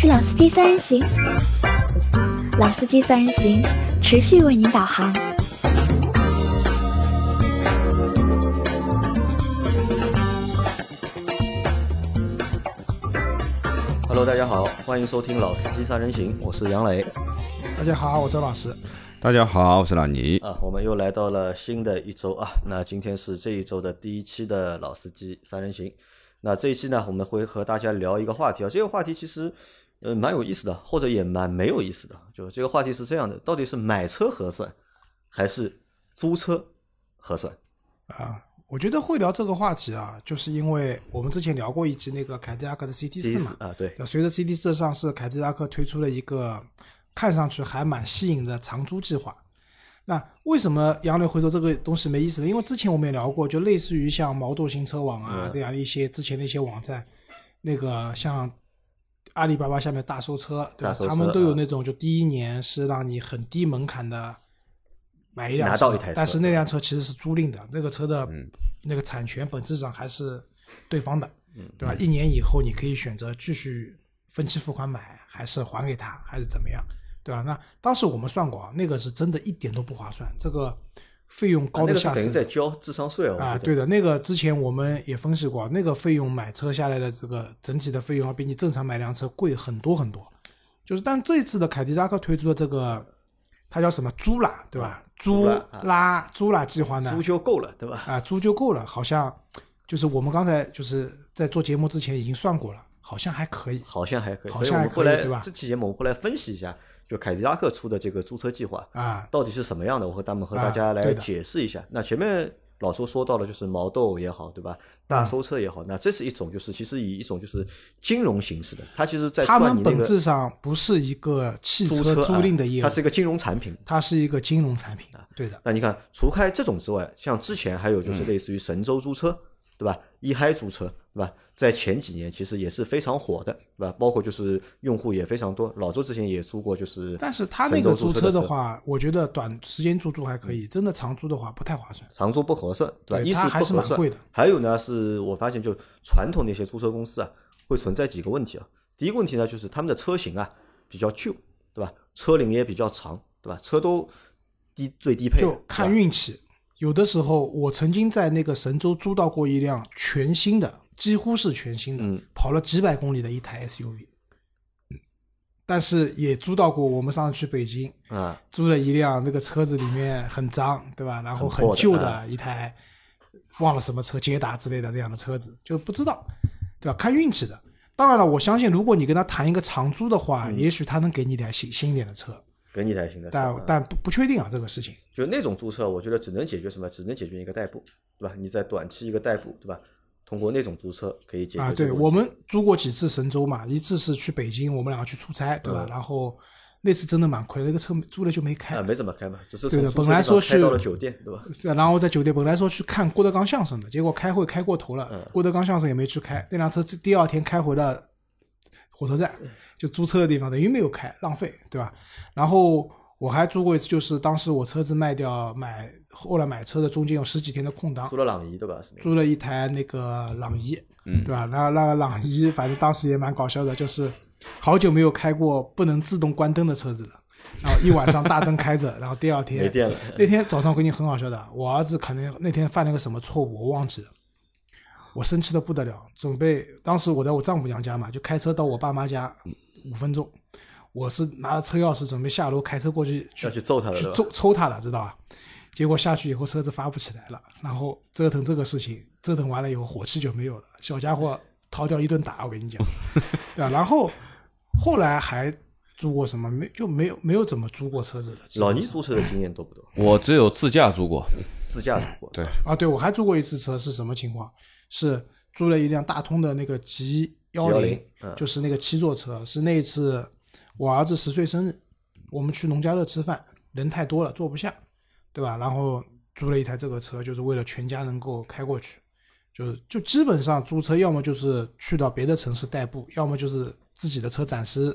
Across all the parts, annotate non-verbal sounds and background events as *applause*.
是老司机三人行，老司机三人行持续为您导航。Hello，大家好，欢迎收听老司机三人行，我是杨磊。大家好，我周老师。大家好，我是老倪。啊，我们又来到了新的一周啊，那今天是这一周的第一期的老司机三人行。那这一期呢，我们会和大家聊一个话题啊，这个话题其实呃蛮有意思的，或者也蛮没有意思的。就这个话题是这样的，到底是买车合算，还是租车合算？啊，我觉得会聊这个话题啊，就是因为我们之前聊过一期那个凯迪拉克的 CT 四嘛，啊对，随着 CT 四上市，凯迪拉克推出了一个看上去还蛮吸引的长租计划。那为什么杨磊会说这个东西没意思呢？因为之前我们也聊过，就类似于像毛豆新车网啊这样的一些之前的一些网站，那个像阿里巴巴下面大搜车，对吧？他们都有那种就第一年是让你很低门槛的买一辆车，但是那辆车其实是租赁的，那个车的那个产权本质上还是对方的，对吧？一年以后你可以选择继续分期付款买，还是还给他，还是怎么样？对吧？那当时我们算过啊，那个是真的一点都不划算，这个费用高的吓死。等于在交智商税哦！啊，对的，那个之前我们也分析过，那个费用买车下来的这个整体的费用要比你正常买辆车贵很多很多。就是，但这一次的凯迪拉克推出的这个，它叫什么租啦，对吧？租拉租啦计划呢？租就够了，对吧？啊，租就够了，好像就是我们刚才就是在做节目之前已经算过了，好像还可以，好像还可以，好像还可以，对吧？这期节目我们后来分析一下。就凯迪拉克出的这个租车计划啊，到底是什么样的？我和他们和大家来解释一下。那前面老周说到了，就是毛豆也好，对吧？大收车也好，那这是一种，就是其实以一种就是金融形式的，它其实在他们本质上不是一个汽车租赁的业务，它是一个金融产品，它是一个金融产品啊。对的。那你看，除开这种之外，像之前还有就是类似于神州租车。对吧？一嗨租车，对吧？在前几年其实也是非常火的，对吧？包括就是用户也非常多。老周之前也租过，就是。但是他那个租车的话，我觉得短时间租租还可以，真的长租的话不太划算。长租不合算，对吧？一是还是蛮贵的。还有呢，是我发现就传统那些租车公司啊，会存在几个问题啊。第一个问题呢，就是他们的车型啊比较旧，对吧？车龄也比较长，对吧？车都低最低配，就看运气。有的时候，我曾经在那个神州租到过一辆全新的，几乎是全新的，跑了几百公里的一台 SUV。但是也租到过，我们上次去北京，啊，租了一辆那个车子里面很脏，对吧？然后很旧的一台，忘了什么车，捷达之类的这样的车子，就不知道，对吧？看运气的。当然了，我相信如果你跟他谈一个长租的话，也许他能给你点新新一点的车。给你台新的，但但不不确定啊，这个事情。就那种租车，我觉得只能解决什么？只能解决一个代步，对吧？你在短期一个代步，对吧？通过那种租车可以解决。啊，对，我们租过几次神州嘛，一次是去北京，我们两个去出差，对吧？然后那次真的蛮亏，那个车租了就没开。啊，没怎么开嘛，只是对的。本来说去到了酒店，对吧？然后在酒店本来说去看郭德纲相声的，结果开会开过头了，郭德纲相声也没去开，那辆车第二天开回了火车站，就租车的地方等于没有开，浪费，对吧？然后。我还租过一次，就是当时我车子卖掉买，后来买车的中间有十几天的空档，租了朗逸对吧？租了一台那个朗逸，嗯，对吧？那那朗逸反正当时也蛮搞笑的，就是好久没有开过不能自动关灯的车子了，然后一晚上大灯开着，*laughs* 然后第二天没电了。那天早上回你很好笑的，我儿子可能那天犯了个什么错误，我忘记了，我生气的不得了，准备当时我在我丈母娘家嘛，就开车到我爸妈家五分钟。我是拿着车钥匙准备下楼开车过去去去揍他了，去揍抽他了，知道吧？结果下去以后车子发不起来了，然后折腾这个事情，折腾完了以后火气就没有了，小家伙逃掉一顿打，我跟你讲，*laughs* 对吧？然后后来还租过什么？没就没有没有怎么租过车子的。老倪租车的经验多不多？我只有自驾租过，自驾租过。对啊，对我还租过一次车，是什么情况？是租了一辆大通的那个 G 幺零，就是那个七座车，是那次。我儿子十岁生日，我们去农家乐吃饭，人太多了坐不下，对吧？然后租了一台这个车，就是为了全家能够开过去，就是就基本上租车要么就是去到别的城市代步，要么就是自己的车暂时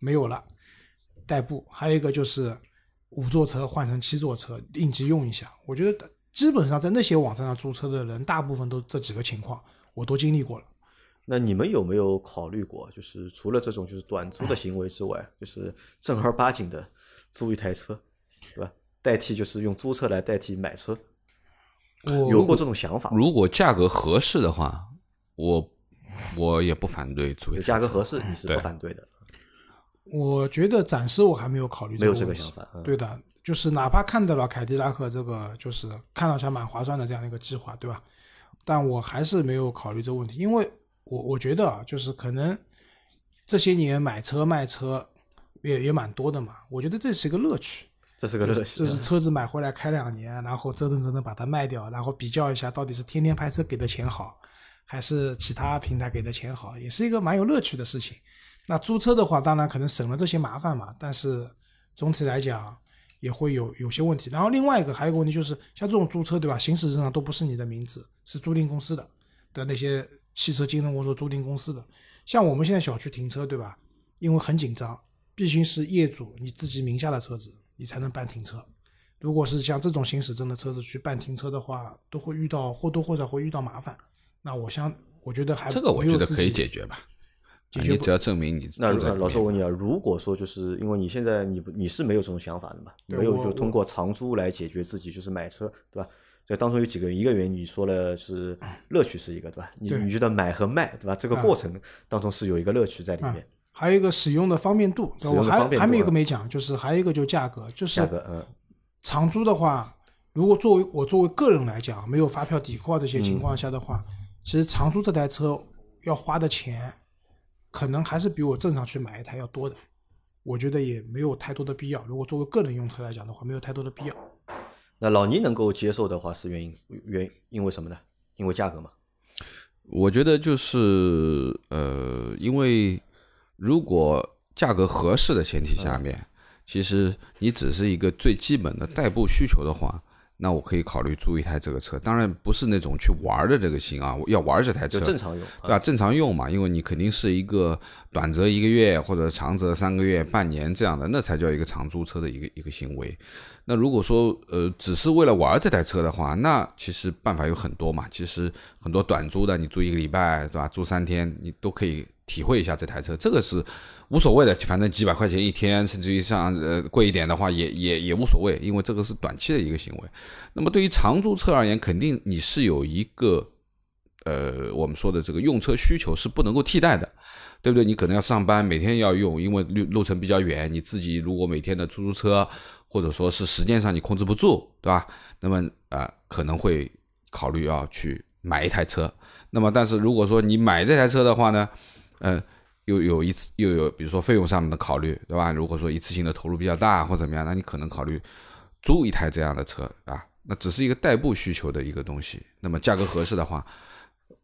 没有了代步，还有一个就是五座车换成七座车应急用一下。我觉得基本上在那些网站上租车的人，大部分都这几个情况，我都经历过了。那你们有没有考虑过，就是除了这种就是短租的行为之外，就是正儿八经的租一台车，对吧？代替就是用租车来代替买车，我有过这种想法？如果价格合适的话，我我也不反对租价格合适，你是不反对的，我觉得暂时我还没有考虑没有这个问题个想法。嗯对的，就是哪怕看到了凯迪拉克这个，就是看上去还蛮划算的这样的一个计划，对吧？但我还是没有考虑这个问题，因为我我觉得啊，就是可能这些年买车卖车也也蛮多的嘛，我觉得这是一个乐趣。这是个乐趣。就是车子买回来开两年，然后折腾折腾把它卖掉，然后比较一下到底是天天拍车给的钱好，还是其他平台给的钱好，也是一个蛮有乐趣的事情。那租车的话，当然可能省了这些麻烦嘛，但是总体来讲也会有有些问题。然后另外一个还有一个问题就是，像这种租车对吧，行驶证上都不是你的名字，是租赁公司的的那些汽车金融公司租赁公司的。像我们现在小区停车对吧，因为很紧张，必须是业主你自己名下的车子，你才能办停车。如果是像这种行驶证的车子去办停车的话，都会遇到或多或少会遇到麻烦。那我想，我觉得还这个我觉得可以解决吧。解决啊你只要证明你那老师我问你啊，如果说就是因为你现在你不你是没有这种想法的嘛，没有就通过长租来解决自己就是买车，对吧？这当中有几个，一个原因你说了是乐趣是一个，对吧？你你觉得买和卖，对吧？这个啊过程当中是有一个乐趣在里面，啊还有一个使用的方便度，我还还没有一个没讲，就是还有一个就价格，就是长租的话，如果作为我作为个人来讲，没有发票抵扣啊这些情况下的话，其实长租这台车要花的钱，可能还是比我正常去买一台要多的。我觉得也没有太多的必要。如果作为个人用车来讲的话，没有太多的必要。那老倪能够接受的话是原因原因为什么呢？因为价格嘛。我觉得就是呃，因为如果价格合适的前提下面，其实你只是一个最基本的代步需求的话，那我可以考虑租一台这个车。当然不是那种去玩的这个型啊，要玩这台车就正常用，对吧？正常用嘛，因为你肯定是一个短则一个月或者长则三个月、半年这样的，那才叫一个长租车的一个一个行为。那如果说呃只是为了玩这台车的话，那其实办法有很多嘛。其实很多短租的，你租一个礼拜，对吧？租三天，你都可以体会一下这台车，这个是无所谓的，反正几百块钱一天，甚至于像呃贵一点的话也也也无所谓，因为这个是短期的一个行为。那么对于长租车而言，肯定你是有一个呃我们说的这个用车需求是不能够替代的。对不对？你可能要上班，每天要用，因为路路程比较远，你自己如果每天的出租车，或者说是时间上你控制不住，对吧？那么啊、呃可能会考虑要去买一台车。那么，但是如果说你买这台车的话呢，呃，又有一次又有比如说费用上面的考虑，对吧？如果说一次性的投入比较大或怎么样，那你可能考虑租一台这样的车啊，那只是一个代步需求的一个东西。那么价格合适的话，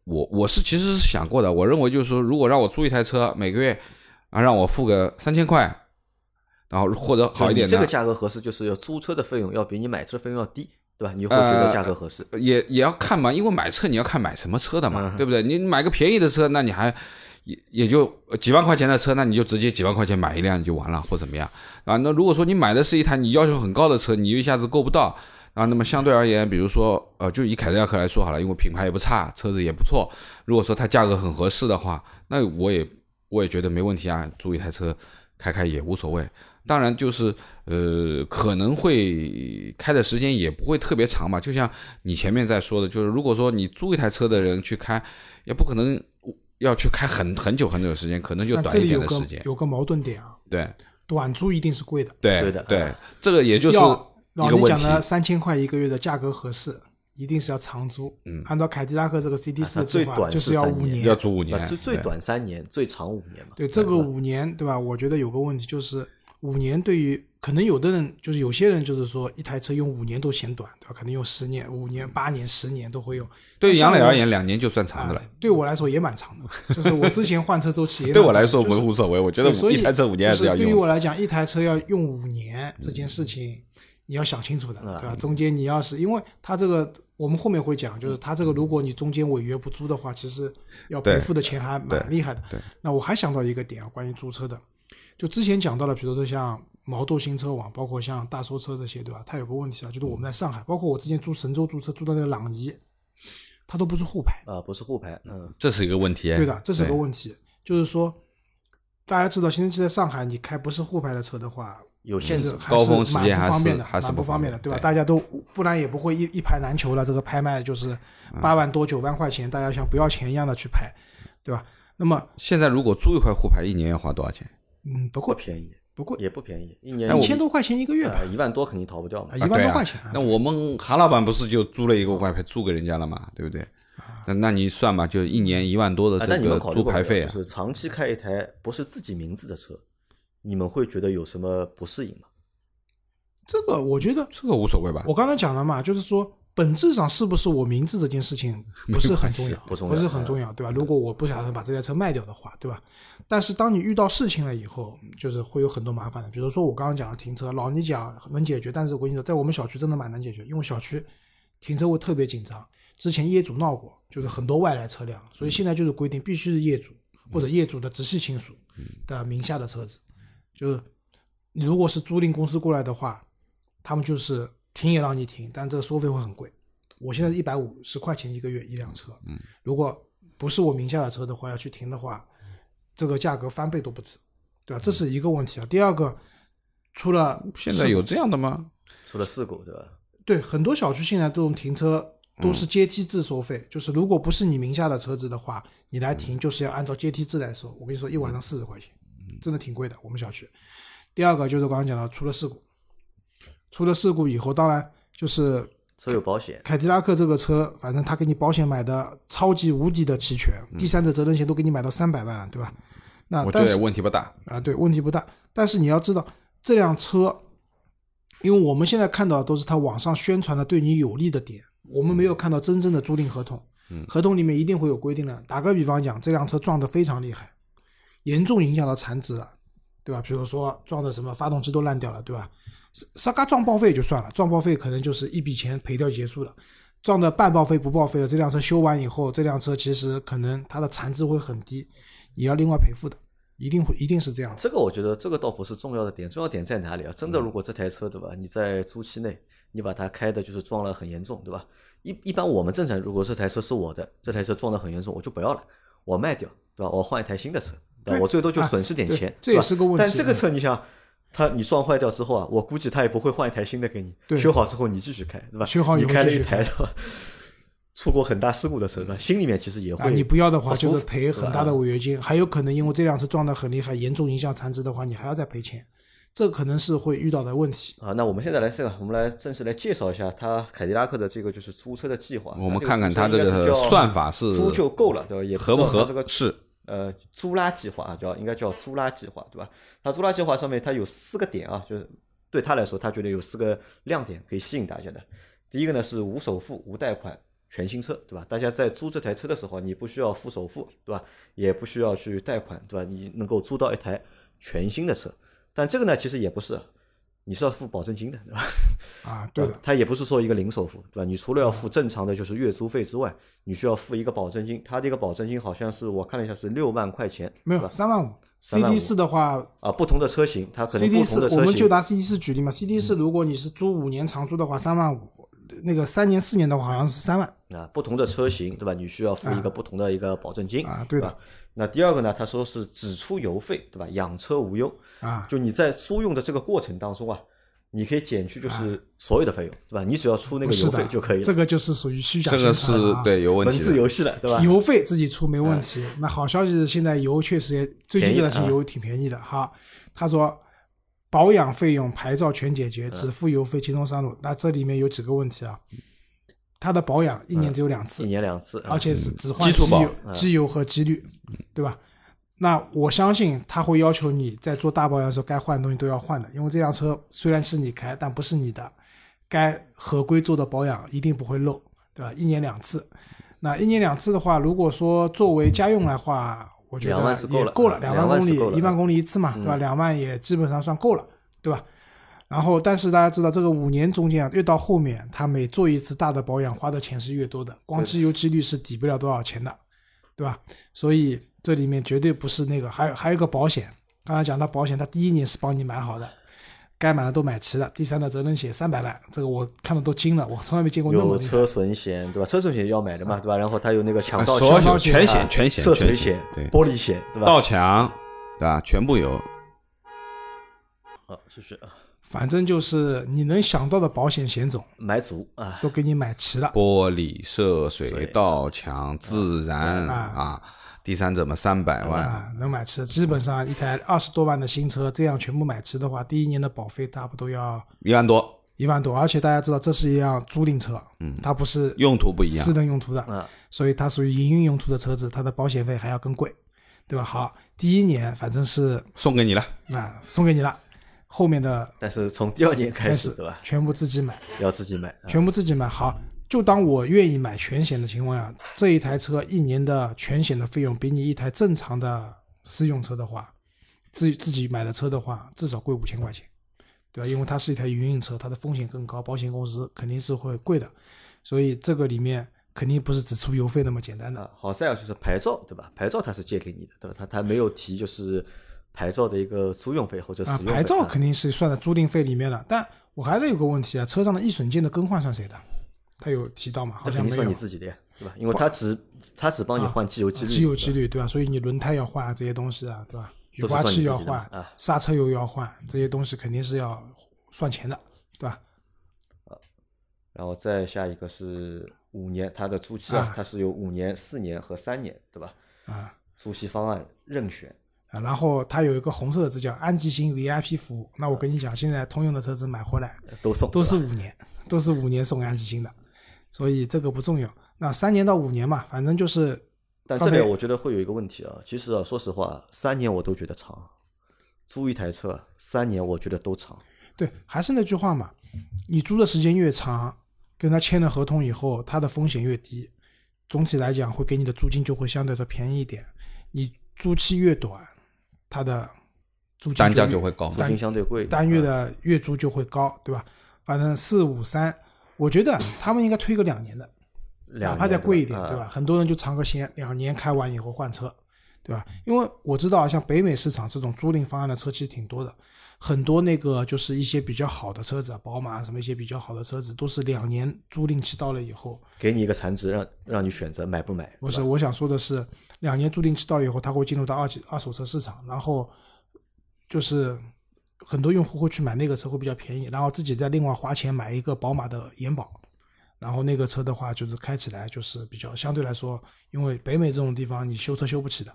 我我是其实是想过的，我认为就是说，如果让我租一台车，每个月啊让我付个三千块，然后或者好一点的这个，价格合适，就是要租车的费用要比你买车费用要低，对吧？你会觉得价格合适。也也要看嘛，因为买车你要看买什么车的嘛，嗯对不对？你买个便宜的车，那你还也也就几万块钱的车，那你就直接几万块钱买一辆就完了，或怎么样啊？那如果说你买的是一台你要求很高的车，你一下子够不到啊，那么相对而言，比如说呃，就以凯迪拉克来说好了，因为品牌也不差，车子也不错，如果说它价格很合适的话，那我也我也觉得没问题啊，租一台车开开也无所谓。当然，就是呃，可能会开的时间也不会特别长嘛。就像你前面在说的，就是如果说你租一台车的人去开，也不可能要去开很很久很久的时间，可能就短一这里有个点的时间。有个矛盾点啊，对短租一定是贵的，对对的对，这个也就是。老李讲的三千块一个月的价格合适，一定是要长租。嗯按照凯迪拉克这个 CD 啊四最短就是要五年。要租五年啊，，最最短三年，最长五年嘛。对这个五年，对吧？我觉得有个问题就是五年对于可能有的人就是有些人就是说一台车用五年都嫌短，对吧？可能用十年、五年、八年、十年都会用。对于杨磊而言，两年就算长的了啊。对我来说也蛮长的，*laughs* 就是我之前换车周期也对我来说我是无无所谓，我觉得所以一台车五年还是要用。对于我来讲，一台车要用五年这件事情，你要想清楚的，嗯对吧？中间你要是因为它这个，我们后面会讲，就是它这个，如果你中间违约不租的话，其实要赔付的钱还蛮厉害的。对那我还想到一个点啊，关于租车的，就之前讲到了，比如说像毛豆新车网，包括像大搜车这些，对吧？它有个问题啊，就是我们在上海，包括我之前租神州租车租的那个朗逸，它都不是沪牌。啊，不是沪牌，嗯，这是一个问题。对的，这是个问题。就是说，大家知道，新天期在上海，你开不是沪牌的车的话，有限制高峰是蛮时间还不方便的，是还是蛮不方便的，对吧？对大家都不然也不会一一拍难求了。这个拍卖就是八万多、九万块钱，大家像不要钱一样的去拍，对吧？那么，现在如果租一块沪牌，一年要花多少钱？嗯，不过，便宜，不贵，也不便宜，一年一千多块钱一个月吧啊，，一万多肯定逃不掉嘛啊，一万多块钱。那我们韩老板不是就租了一个外牌租给人家了嘛，对不对？那那你算吧，就一年一万多的啊，这个租牌费啊，就是长期开一台不是自己名字的车，你们会觉得有什么不适应吗？这个我觉得，这个无所谓吧？我刚才讲了嘛，就是说。本质上是不是我名字这件事情不是很重要，*laughs* 不重要是很重要，对吧？如果我不想把这台车卖掉的话，对吧？但是当你遇到事情了以后，就是会有很多麻烦的。比如说我刚刚讲的停车，老你讲能解决，但是我跟你说，在我们小区真的蛮难解决，因为小区停车位特别紧张。之前业主闹过，就是很多外来车辆，所以现在就是规定必须是业主或者业主的直系亲属的名下的车子。就是你如果是租赁公司过来的话，他们就是停也让你停，但这个收费会很贵。我现在一百五十块钱一个月一辆车，嗯，如果不是我名下的车的话，要去停的话，这个价格翻倍都不止，对吧？这是一个问题啊。第二个，出了现在有这样的吗？出了事故，对吧？对很多小区现在这种停车都是阶梯制收费，就是如果不是你名下的车子的话，你来停就是要按照阶梯制来收。我跟你说，一晚上四十块钱，真的挺贵的。我们小区。第二个就是刚刚讲到，出了事故，出了事故以后，当然就是车有保险，凯迪拉克这个车，反正他给你保险买的超级无敌的齐全，第三者责任险都给你买到三百万了，对吧？那我觉得但是问题不大。啊，对，问题不大。但是你要知道，这辆车，因为我们现在看到的都是他网上宣传的对你有利的点，我们没有看到真正的租赁合同。嗯合同里面一定会有规定的。打个比方讲，这辆车撞得非常厉害，严重影响到残值了，对吧？比如说撞的什么发动机都烂掉了，对吧？啥啥嘎撞报废就算了，撞报废可能就是一笔钱赔掉结束了。撞的半报废不报废的，这辆车修完以后，这辆车其实可能它的残值会很低，也要另外赔付的，一定会一定是这样。这个我觉得这个倒不是重要的点，重要点在哪里啊？真的，如果这台车对吧，你在租期内你把它开的就是撞了很严重，对吧？一一般我们正常，如果这台车是我的，这台车撞得很严重，我就不要了，我卖掉，对吧？我换一台新的车，我最多就损失点钱，这也是个问题但这个车你想，它你撞坏掉之后啊，我估计他也不会换一台新的给你，对修好之后你继续开，对吧？修好以你开了一后继续开台对吧？出过很大事故的车，对吧？心里面其实也啊，会你不要的话就是赔很大的违约金，还有可能因为这辆车撞得很厉害，严重影响残值的话，你还要再赔钱，这可能是会遇到的问题。啊，那我们现在来这个，我们来正式来介绍一下它凯迪拉克的这个就是租车的计划。我们看看它这个个算法是租就够了，对吧？也合不合这个适呃租拉计划啊，叫应该叫租拉计划，对吧？它租拉计划上面它有四个点啊，就是对他来说，他觉得有四个亮点可以吸引大家的。第一个呢是无首付、无贷款。全新车，对吧？大家在租这台车的时候，你不需要付首付，对吧？也不需要去贷款，对吧？你能够租到一台全新的车。但这个呢，其实也不是，你是要付保证金的，对吧？啊，*laughs* 对的，它也不是说一个零首付，对吧？你除了要付正常的就是月租费之外，你需要付一个保证金。它这个保证金好像是我看了一下是六万块钱，没有三万五。CD 四的话啊，不同的车型它可能不同四的车型我们就拿 CD 四举例嘛，CD 四如果你是租五年长租的话，三万五，那个三年四年的话好像是三万。啊，不同的车型，对吧？你需要付一个不同的一个保证金啊对的吧？那第二个呢，他说是只出油费，对吧？养车无忧啊就你在租用的这个过程当中啊，你可以减去就是所有的费用，对吧？你只要出那个油费就可以了，这个就是属于虚假这个是宣传啊。对有问文题文。字游戏了，对吧？油费自己出没问题。那好消息是，现在油确实也最近这段时间油挺便宜的哈。他说保养费用、牌照全解决，只付油费，轻松上路。那这里面有几个问题啊？它的保养一年只有两次。一，年两次，而且是只换基础保机油、机油和机滤，对吧？那我相信他会要求你在做大保养的时候，该换的东西都要换的，因为这辆车虽然是你开，但不是你的，该合规做的保养一定不会漏，对吧？一年两次，那一年两次的话，如果说作为家用来话，我觉得是够了也够了，啊两两万公里一万公里一次嘛，对吧？两万也基本上算够了，对吧？然后，但是大家知道，这个五年中间啊，越到后面，他每做一次大的保养，花的钱是越多的，光机油机滤是抵不了多少钱的，对吧？所以这里面绝对不是那个，还有还有一个保险，刚才讲到保险，它第一年是帮你买好的，该买的都买齐了，第三的责任险三百万，这个我看的都惊了，我从来没见过那么。有车损险，对吧？车损险要买的嘛，对吧？然后它有那个强盗啊险、全险全险涉水险险、对玻璃险，对吧？盗抢，对吧？全部有。好，谢谢啊，反正就是你能想到的保险险种买足啊，都给你买齐了。玻璃、涉水水、盗抢、自燃啊啊，第三者嘛三百万，啊，能买齐，基本上一台二十多万的新车，这样全部买齐的话，第一年的保费差不多要一万多，一万多，而且大家知道这是一辆租赁车，嗯，它不是用途不一样。私。人用途的，啊，所以它属于营运用途的车子，它的保险费还要更贵，对吧？好，第一年反正是送给你了，啊送给你了，后面的但是从第二年开开始，对吧？全部自己买，要自己买，啊全部自己买。好，就当我愿意买全险的情况下，这一台车一年的全险的费用比你一台正常的私用车的话，自己自己买的车的话，至少贵五千块钱，对吧？因为它是一台营运车，它的风险更高，保险公司肯定是会贵的，所以这个里面肯定不是只出油费那么简单的。啊，好在啊就是牌照，对吧？牌照它是借给你的，对吧？它它没有提就是牌照的一个租用费或者使啊，用费。牌照肯定是算在租赁费里面了，但我还得有个问题啊，车上的易损件的更换算谁的？他有提到吗？好像没有。算你自己的呀，对吧？因为他只他只帮你换机油机滤，机油机滤对吧？所以你轮胎要换啊，这些东西啊，对吧？雨刮器要换啊，刹车油要换，这些东西肯定是要算钱的，对吧？然后再下一个是五年，它的租期啊啊，它是有五年、四年和三年，对吧？啊租期方案任选，啊，然后它有一个红色的字叫安吉星 VIP 服务。那我跟你讲，现在通用的车子买回来都送，都是五年，都是五年送安吉星的，所以这个不重要。那三年到五年嘛，反正就是但这里我觉得会有一个问题啊，其实啊，说实话，三年我都觉得长，租一台车三年我觉得都长，对，还是那句话嘛，你租的时间越长，跟他签了合同以后，他的风险越低，总体来讲会给你的租金就会相对的便宜一点。你租期越短，它的租金单价就会高租金相对贵，单月啊的月租就会高，对吧？反正四五三，我觉得他们应该推个两年的，哪怕再贵一点，啊对吧？很多人就尝个鲜，两年开完以后换车，对吧？因为我知道像北美市场这种租赁方案的车其实挺多的，很多那个就是一些比较好的车子，啊，宝马什么一些比较好的车子，都是两年租赁期到了以后，给你一个残值，让让你选择买不买，不是，我想说的是，两年租赁期到了以后，它会进入到二级二手车市场，然后就是很多用户会去买那个车会比较便宜，然后自己再另外花钱买一个宝马的延保，然后那个车的话就是开起来就是比较相对来说，因为北美这种地方你修车修不起的，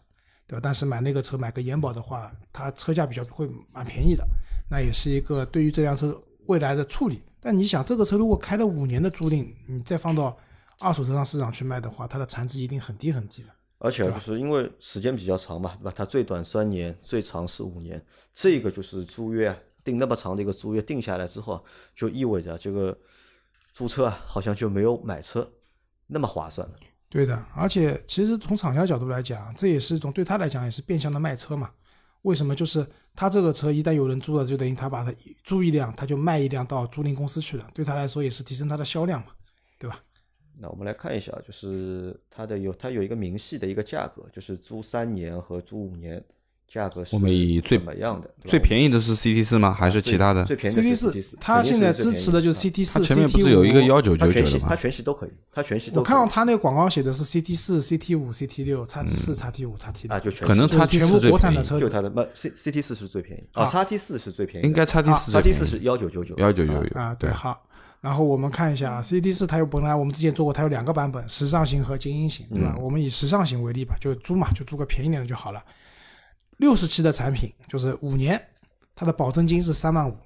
对吧？但是买那个车买个延保的话，它车价比较会蛮便宜的，那也是一个对于这辆车未来的处理。但你想，这个车如果开了五年的租赁，你再放到二手车上市场去卖的话，它的残值一定很低很低的。而且啊就是因为时间比较长嘛，对吧？它最短三年，最长是五年，这个就是租约啊定那么长的一个租约定下来之后啊，就意味着这个租车啊，好像就没有买车那么划算了。对的，而且其实从厂家角度来讲，这也是一种对他来讲也是变相的卖车嘛。为什么？就是他这个车一旦有人租了，就等于他把它租一辆，他就卖一辆到租赁公司去了，对他来说也是提升他的销量嘛，对吧？那我们来看一下，就是它的有它有一个明细的一个价格，就是租三年和租五年价格是我们以最怎么样的？最便宜的是 CT 四吗？还是其他的最？便宜的 CT 是四 CT 四，它现在支持的就是 CT 四、它前面不是有一个五幺九九九的它全系它？全系都可以，它全系都可以我看到它那个广告写的是 CT 四、CT 五、CT 六、叉 T 四、叉 T 五、叉 T 六，啊，就全可能系叉 T 全部四最便宜，国产的车就它的不 C C T 四是最便宜啊，啊叉 T 四是最便宜，应该叉 T 四叉 T 四是幺九九九幺九九啊九啊，对，好。然后我们看一下 C D 四，它有本来我们之前做过，它有两个版本，时尚型和精英型，对吧？嗯我们以时尚型为例吧，就租嘛，就租个便宜点的就好了。六十期的产品就是五年，它的保证金是三万五，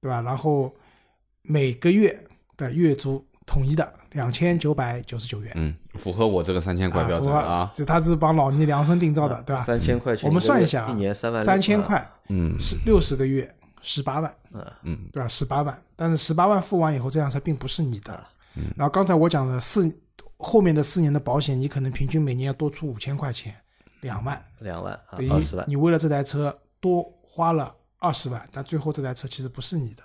对吧？然后每个月的月租统一的两千九百九十九元，嗯，符合我这个三千块标符合准啊。就它是帮老倪量身定造的，对吧？三千块钱，我们算一下啊，一年三万六三千，啊块，嗯是六十个月十八万，嗯嗯，对吧？十八万，但是十八万付完以后，这辆车并不是你的。啊然后刚才我讲的四后面的四年的保险，你可能平均每年要多出五千块钱，两万，两万啊等于二十万，你为了这台车多花了二十万，但最后这台车其实不是你的。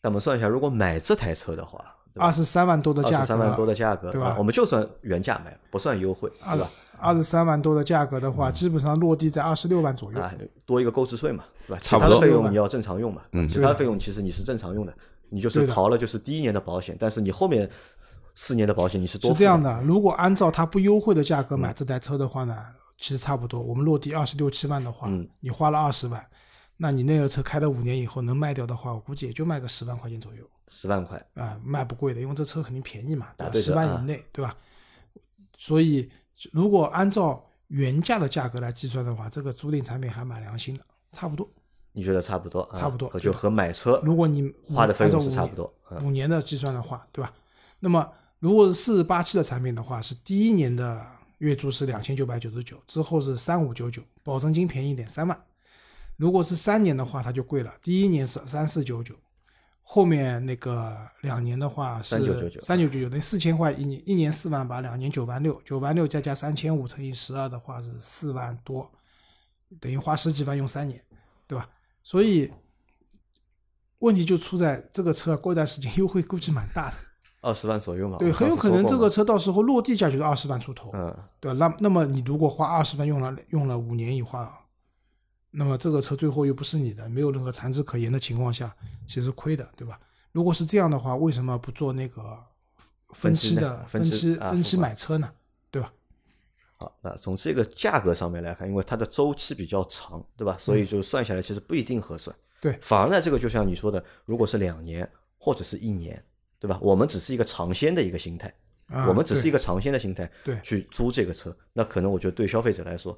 那我们算一下，如果买这台车的话，二十三万多的价格，二十三万多的价格，对吧啊我们就算原价买，不算优惠，二对吧？二十三万多的价格的话，基本上落地在二十六万左右。啊，多一个购置税嘛，对吧？其差不多。他的费用你要正常用嘛，嗯。其他费用其实你是正常用的，你就是逃了就是第一年的保险，但是你后面四年的保险你是多是这样，的，如果按照它不优惠的价格嗯。买这台车的话呢，其实差不多。我们落地二十六七万的话，嗯。你花了二十万，那你那个车开了五年以后能卖掉的话，我估计也就卖个十万块钱左右。十万块，啊、卖不贵的，因为这车肯定便宜嘛，十万啊。以内，对吧？所以如果按照原价的价格来计算的话，这个租赁产品还蛮良心的，差不多。你觉得差不多？啊差不多就和买车如果你花的费用是差不多，嗯五年的计算的话，对吧？那么如果是四十八期的产品的话，是第一年的月租是两千九百九十九，之后是三五九九，保证金便宜一点三万。如果是三年的话，它就贵了，第一年是三四九九，后面那个两年的话是三九九九三九九九，等于四千块一年，一年四万八，两年九万六，九万六再加三千五乘以十二的话是四万多，等于花十几万用三年，对吧？所以问题就出在这个车过一段时间 *laughs* 优惠估计蛮大的，二十万左右嘛。对，很有可能这个车到时候落地价就是二十万出头，嗯，对吧？那那么你如果花二十万用了用了五年以后，那么这个车最后又不是你的，没有任何残值可言的情况下，其实亏的，对吧？如果是这样的话，为什么不做那个分分期的分期啊分期买车呢？对吧？好，那从这个价格上面来看，因为它的周期比较长，对吧？所以就算下来其实不一定合算。嗯对反而呢，这个就像你说的，如果是两年或者是一年，对吧？我们只是一个尝鲜的一个心态，啊我们只是一个尝鲜的心态，对去租这个车，那可能我觉得对消费者来说，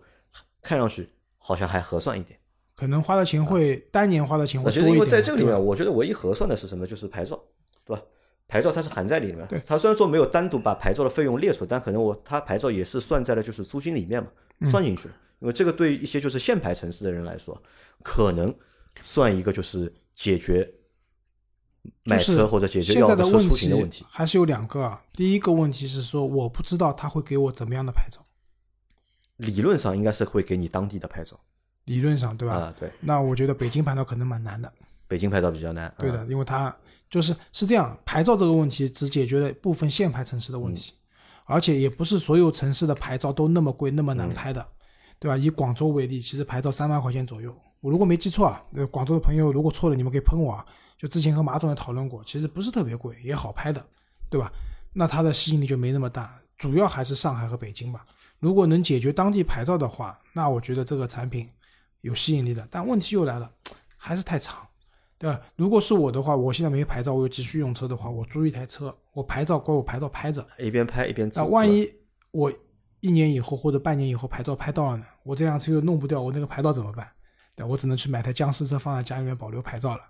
看上去好像还合算一点。可能花的钱会单年花的钱会多一点的。实因为在这个里面，我觉得唯一合算的是什么？就是牌照，对吧？牌照它是含在里面对，它虽然说没有单独把牌照的费用列出来，但可能我它牌照也是算在了就是租金里面嘛，嗯算进去了。因为这个对于一些就是限牌城市的人来说，可能算一个就是解决买车或者解决现在的问出行的问题。还是有两个啊。第一个问题是说，我不知道他会给我怎么样的牌照，理论上应该是会给你当地的牌照理论上对吧？啊，对，那我觉得北京牌照可能蛮难的，北京牌照比较难。啊对的，因为它就是是这样，牌照这个问题只解决了部分限牌城市的问题，而且也不是所有城市的牌照都那么贵、那么难拍的，对吧？以广州为例，其实牌照三万块钱左右，我如果没记错啊，呃，广州的朋友如果错了，你们可以喷我啊。就之前和马总也讨论过，其实不是特别贵，也好拍的，对吧？那它的吸引力就没那么大，主要还是上海和北京吧。如果能解决当地牌照的话，那我觉得这个产品有吸引力的。但问题又来了，还是太长，对吧？如果是我的话，我现在没牌照，我又急需用车的话，我租一台车，我牌照归我牌照拍着。一边拍一边租。那万一我一年以后或者半年以后牌照拍到了呢？我这辆车又弄不掉，我那个牌照怎么办？对，我只能去买台僵尸车放在家里面保留牌照了。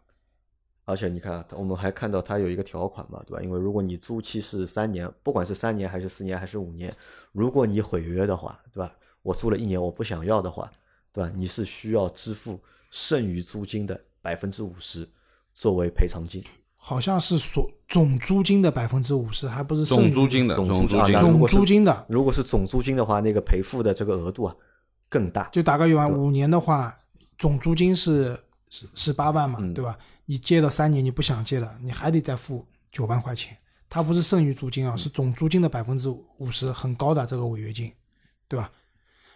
而且你看啊，我们还看到它有一个条款嘛，对吧？因为如果你租期是三年，不管是三年还是四年还是五年，如果你毁约的话，对吧？我租了一年我不想要的话，对吧？你是需要支付剩余租金的百分之五十作为赔偿金。好像是所总租金的百分之五十，还不是剩余总租金的总总租金的，如果是总租金的话，那个赔付的这个额度啊更大。就打个比方，五年的话，总租金是十十八万嘛，嗯对吧？你借了三年，你不想借了，你还得再付九万块钱。它不是剩余租金嗯啊，是总租金的百分之五十，很高的这个违约金，对吧？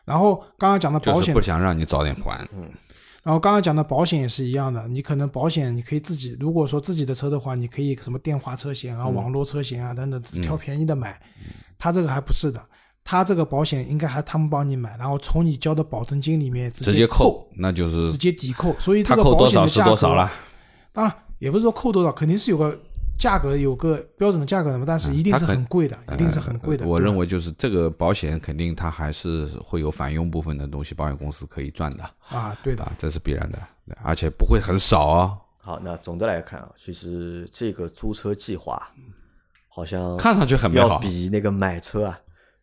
然后刚刚讲的保险就是不，想让你早点还。嗯然后刚刚讲的保险也是一样的，你可能保险你可以自己，如果说自己的车的话，你可以什么电话车险啊、嗯网络车险啊等等，挑便宜的买。他这个还不是的，他这个保险应该还他们帮你买，然后从你交的保证金里面直直接扣扣，，那就是直接抵扣，所以这他个保扣多少是险的价格多少了。当然也不是说扣多少，肯定是有个价格，有个标准的价格的嘛，但是一定是很贵的，一定是很贵的。呃我认为就是这个保险肯定它还是会有返佣部分的东西，保险公司可以赚的啊，对的，啊，这是必然的，而且不会很少哦。好，那总的来看啊，其实这个租车计划好像看上去很美要好，比那个买车啊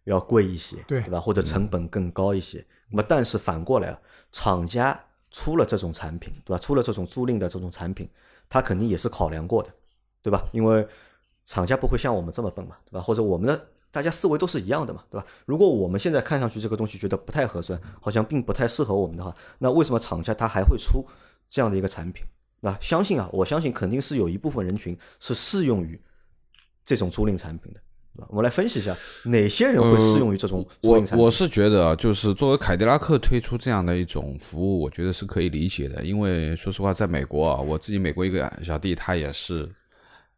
要贵一些，对吧？或者成本更高一些。那么，但是反过来啊，厂家出了这种产品，对吧？出了这种租赁的这种产品，他肯定也是考量过的，对吧？因为厂家不会像我们这么笨嘛，对吧？或者我们的大家思维都是一样的嘛，对吧？如果我们现在看上去这个东西觉得不太合算，好像并不太适合我们的话，那为什么厂家他还会出这样的一个产品？那相信啊，我相信肯定是有一部分人群是适用于这种租赁产品的？我们来分析一下哪些人会适用于这种租我。我是觉得啊，就是作为凯迪拉克推出这样的一种服务，我觉得是可以理解的。因为说实话，在美国啊，我自己美国一个小弟，他也是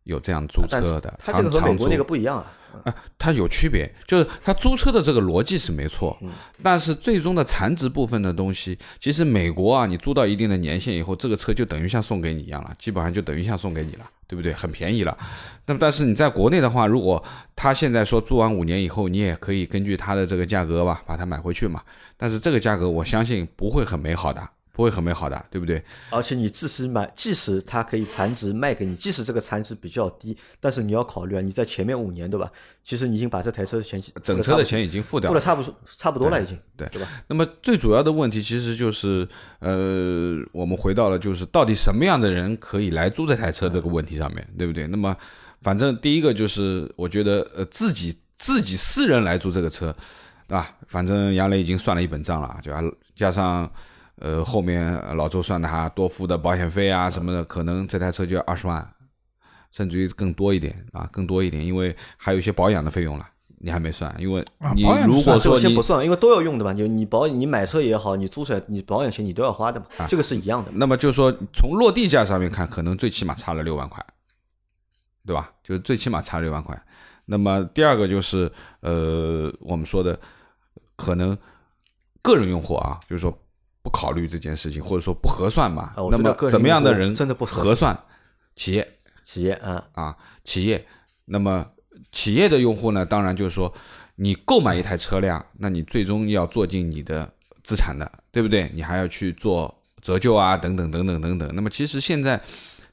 有这样租车的，他这个和美国那个不一样啊。啊，它有区别，就是它租车的这个逻辑是没错，但是最终的残值部分的东西，其实美国啊，你租到一定的年限以后，这个车就等于像送给你一样了，基本上就等于像送给你了，对不对？很便宜了。那么但是你在国内的话，如果他现在说租完五年以后，你也可以根据它的这个价格吧，把它买回去嘛。但是这个价格我相信不会很美好的，不会很美好的，对不对？而且你即使买，即使它可以残值卖给你，即使这个残值比较低，但是你要考虑啊，你在前面五年对吧？其实你已经把这台车的钱整车的钱已经付掉了付了。差不多差不多了，已经对对吧？那么最主要的问题其实就是，呃，我们回到了就是到底什么样的人可以来租这台车这个问题上面，对不对？那么反正第一个就是我觉得呃自己自己私人来租这个车，对吧，反正杨磊已经算了一本账了，就加上呃后面老周算的哈多付的保险费啊什么的，可能这台车就要二十万，甚至于更多一点啊，更多一点，因为还有一些保养的费用了。你还没算，因为你如果说你先不算，因为都要用的嘛。就你保你买车也好，你租车你保养钱你都要花的嘛，啊这个是一样的。那么就是说，从落地价上面看，可能最起码差了六万块，对吧？就是最起码差了六万块。那么第二个就是，呃，我们说的可能个人用户啊，就是说不考虑这件事情，或者说不合算吧。那么怎么样的人真的不合算？企业企业啊，啊，企业。那么企业的用户呢，当然就是说，你购买一台车辆，那你最终要做进你的资产的，对不对？你还要去做折旧啊，等等等等等等。那么其实现在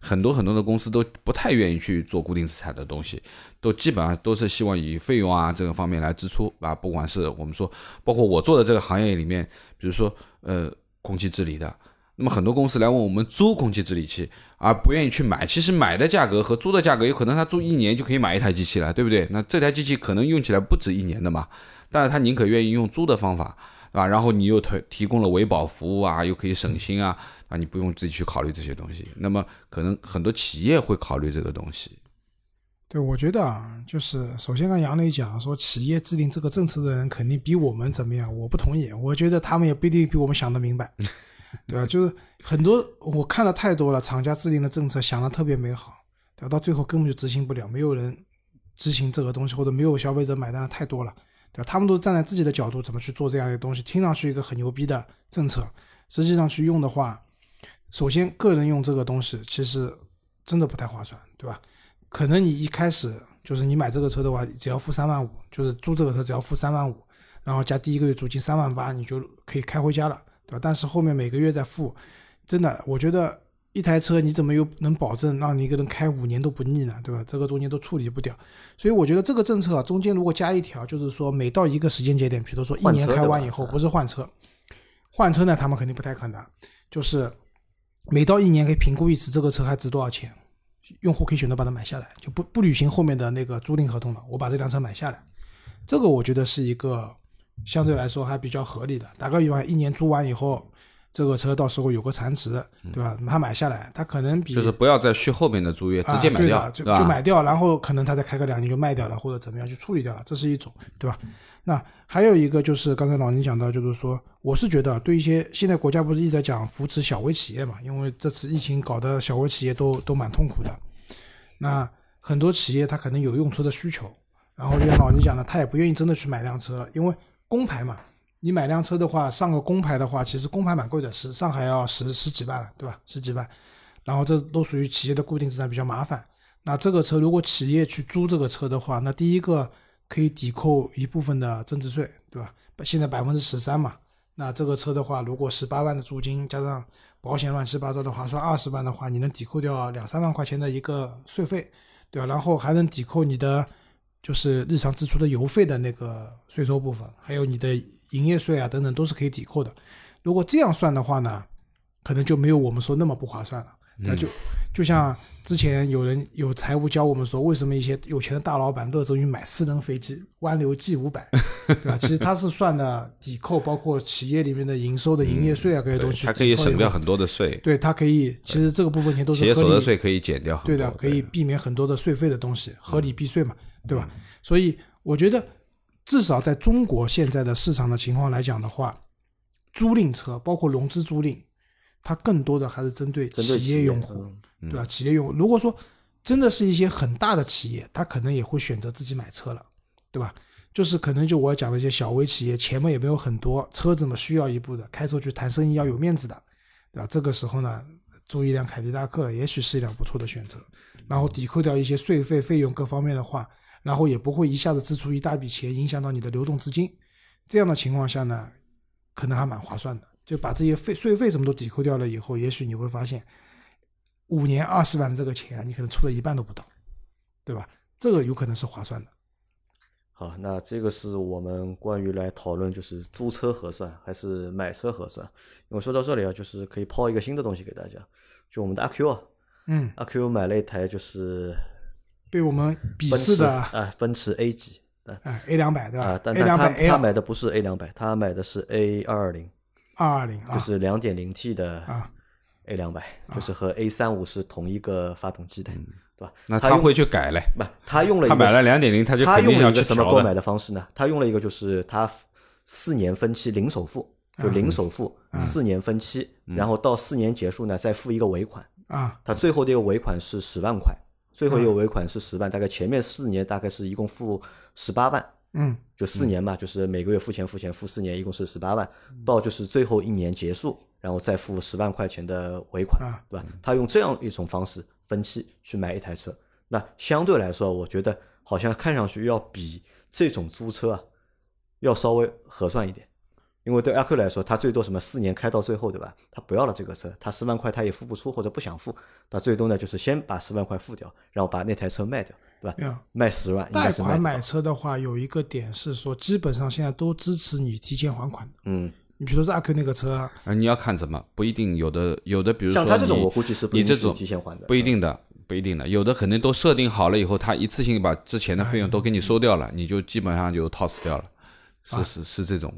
很多很多的公司都不太愿意去做固定资产的东西，都基本上都是希望以费用啊这个方面来支出啊，不管是我们说，包括我做的这个行业里面，比如说呃空气治理的。那么很多公司来问我们租空气治理器，而不愿意去买。其实买的价格和租的价格，有可能他租一年就可以买一台机器了，对不对？那这台机器可能用起来不止一年的嘛，但是他宁可愿意用租的方法，对吧？然后你又提提供了维保服务啊，又可以省心啊，啊，你不用自己去考虑这些东西。那么可能很多企业会考虑这个东西。对，我觉得啊，就是首先跟杨磊讲说，企业制定这个政策的人肯定比我们怎么样，我不同意。我觉得他们也不一定比我们想的明白，对吧？就是很多我看了太多了，厂家制定的政策想的特别美好，对吧？到最后根本就执行不了，没有人执行这个东西，或者没有消费者买单的太多了，对吧？他们都站在自己的角度怎么去做这样一个东西，听上去一个很牛逼的政策，实际上去用的话，首先个人用这个东西其实真的不太划算，对吧？可能你一开始就是你买这个车的话，只要付三万五，就是租这个车只要付三万五，然后加第一个月租金三万八，你就可以开回家了，对吧？但是后面每个月再付，真的，我觉得一台车你怎么又能保证让你一个人开五年都不腻呢？对吧？这个中间都处理不掉，所以我觉得这个政策啊，中间如果加一条，就是说每到一个时间节点，比如说一年开完以后，不是换车，换车呢，他们肯定不太可能，就是每到一年可以评估一次这个车还值多少钱，用户可以选择把它买下来，就不不履行后面的那个租赁合同了，我把这辆车买下来，这个我觉得是一个相对来说还比较合理的。打个比方，一年租完以后，这个车到时候有个残值，对吧？他买下来，他可能比就是不要再续后面的租约，直接啊、买掉，对的就？就买掉，然后可能他再开个两年就卖掉了，或者怎么样去处理掉了，这是一种，对吧？那还有一个就是刚才老宁讲到，就是说，我是觉得对一些现在国家不是一直在讲扶持小微企业嘛，因为这次疫情搞得小微企业都都蛮痛苦的。那很多企业他可能有用车的需求，然后就像老宁讲的，他也不愿意真的去买辆车，因为公牌嘛，你买辆车的话，上个公牌的话，其实公牌蛮贵的，是上海要十十几万了，对吧？十几万，然后这都属于企业的固定资产，比较麻烦。那这个车如果企业去租这个车的话，那第一个可以抵扣一部分的增值税，对吧？现在百分之十三嘛，那这个车的话，如果十八万的租金加上保险乱七八糟的话，算二十万的话，你能抵扣掉两三万块钱的一个税费，对吧？然后还能抵扣你的就是日常支出的油费的那个税收部分，还有你的营业税啊等等都是可以抵扣的。如果这样算的话呢，可能就没有我们说那么不划算了。那就就像之前有人有财务教我们说，为什么一些有钱的大老板热衷于买私人飞机，湾流 G 五百，*laughs* 对吧？其实他是算的抵扣，包括企业里面的营收的营业税啊，这些东西，它可以省掉很多的税，对，它可以，其实这个部分钱都企业是合得税可以减掉。对的，可以避免很多的税费的东西，合理避税嘛，对吧？所以我觉得，至少在中国现在的市场的情况来讲的话，租赁车包括融资租赁，它更多的还是针对企业用户，嗯对吧？企业用户，如果说真的是一些很大的企业，他可能也会选择自己买车了，对吧？就是可能就我讲的一些小微企业，钱嘛也没有很多，车子嘛需要一部的，开出去谈生意要有面子的，对吧？这个时候呢，租一辆凯迪拉克也许是一辆不错的选择，然后抵扣掉一些税费费用各方面的话，然后也不会一下子支出一大笔钱，影响到你的流动资金。这样的情况下呢，可能还蛮划算的。就把这些费税费什么都抵扣掉了以后，也许你会发现，五年二十万的这个钱，你可能出了一半都不到，对吧？这个有可能是划算的。好，那这个是我们关于来讨论就是租车合算还是买车合算。因为说到这里啊，就是可以抛一个新的东西给大家，就我们的阿 Q 啊，嗯，阿 Q 买了一台就是被我们鄙奔驰视的啊，奔驰 A 级哎 A 两百对吧啊，但他他买的不是 A 两百，他买的是 A 二二零，二二零啊，就是两点零 T 的啊 A 两百，就是和 A 三五是同一个发动机的，对吧？那他会去改嘞。不，他用了一个他买了两点零，他就他肯定要去用了一个什么购买的方式呢？他用了一个就是他四年分期零首付，就零首付四年分期，然后到四年结束呢再付一个尾款，啊他最后的一个尾款是十万块，最后一个尾款是十万，大概前面四年大概是一共付十八万。嗯就四年嘛，就是每个月付钱付钱付四年，一共是十八万，到就是最后一年结束，然后再付十万块钱的尾款啊，对吧？他用这样一种方式分期去买一台车，那相对来说，我觉得好像看上去要比这种租车啊要稍微合算一点。因为对阿 Q 来说，他最多什么四年开到最后，对吧？他不要了这个车，他十万块他也付不出或者不想付，那最多呢就是先把十万块付掉，然后把那台车卖掉，对吧？没有卖十万贷款买车的话，有一个点是说，基本上现在都支持你提前还款的。嗯，你比如说阿 Q 那个车，啊，你要看什么，不一定有的有的，比如说像他这种，我估计是不你这种提前还的，不一定的，不一定的，有的肯定都设定好了以后，他一次性把之前的费用都给你收掉了，你就基本上就套死掉了，是是是这种。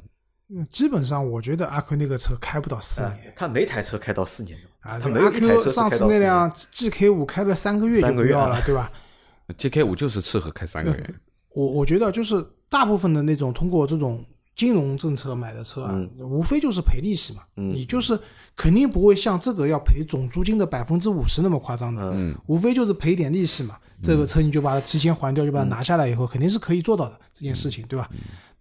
嗯基本上我觉得阿 Q 那个车开不到四啊年。他没台车开到四年的，啊，他对阿没有一台车 Q 上次那辆 GK 五开了三个月就三个月啊不要了，对吧？*laughs* GK 五就是适合开三个月，我我觉得就是大部分的那种通过这种金融政策买的车啊，嗯无非就是赔利息嘛，嗯你就是肯定不会像这个要赔总租金的百分之五十那么夸张的，嗯无非就是赔点利息嘛。这个车你就把它提前还掉，就把它拿下来以后，肯定是可以做到的这件事情，对吧？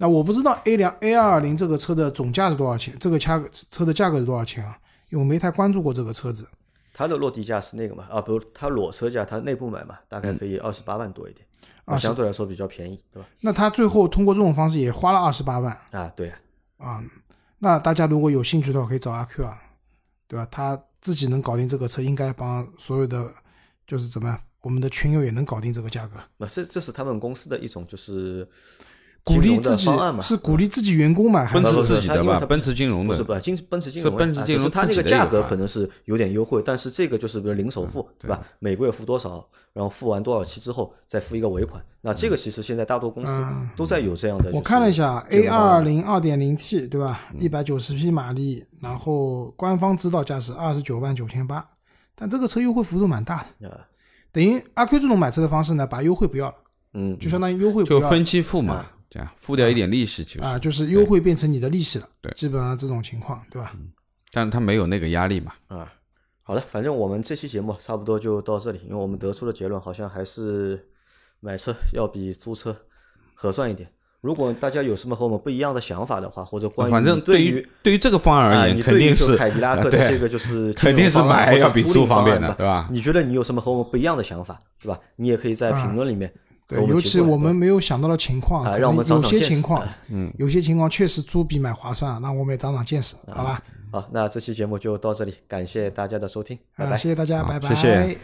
那我不知道 A 两 A 二二零这个车的总价是多少钱，这个价车的价格是多少钱啊？因为我没太关注过这个车子。它的落地价是那个嘛，啊，不，它裸车价，它内部买嘛，大概可以二十八万多一点，啊是相对来说比较便宜，对吧？那他最后通过这种方式也花了二十八万啊，对啊，啊。那大家如果有兴趣的话，可以找阿 Q 啊，对吧？他自己能搞定这个车，应该帮所有的就是怎么样，我们的群友也能搞定这个价格。那这这是他们公司的一种就是鼓励自己方案嘛，是鼓励自己员工买，还奔驰是自己的吧，它因为它奔驰金融的。不是吧金奔驰金融是奔驰金融是它那个价格可能是有点优惠，但是这个就是比如零首付，对吧？每个月付多少，然后付完多少期之后再付一个尾款。那这个其实现在大多公司嗯都在有这样的。我看了一下，A 这个方案。二零二点零 T 对吧？一百九十匹马力，然后官方指导价是二十九万九千八，但这个车优惠幅度蛮大的，啊，等于阿 Q 这种买车的方式呢，把优惠不要了，嗯，就相当于优惠不要了。就分期付嘛，这样付掉一点利息，其实啊，，就是优惠变成你的利息了，对基本上这种情况对吧？嗯但是他没有那个压力嘛。啊，好的，反正我们这期节目差不多就到这里，因为我们得出的结论好像还是买车要比租车合算一点。如果大家有什么和我们不一样的想法的话，或者关于反正对于对于这个方案啊，而言，肯定是凯迪拉克的这个就是 *laughs* 肯定是买要比租方便的对吧你觉得你有什么和我们不一样的想法，对吧？你也可以在评论里面和对，尤其我们没有想到的情况，可啊让我们能有些情况啊，嗯，有些情况确实租比买划算，那我们也长长见识，好吧？好，那这期节目就到这里，感谢大家的收听，拜啊，拜。谢谢大家，拜拜。谢谢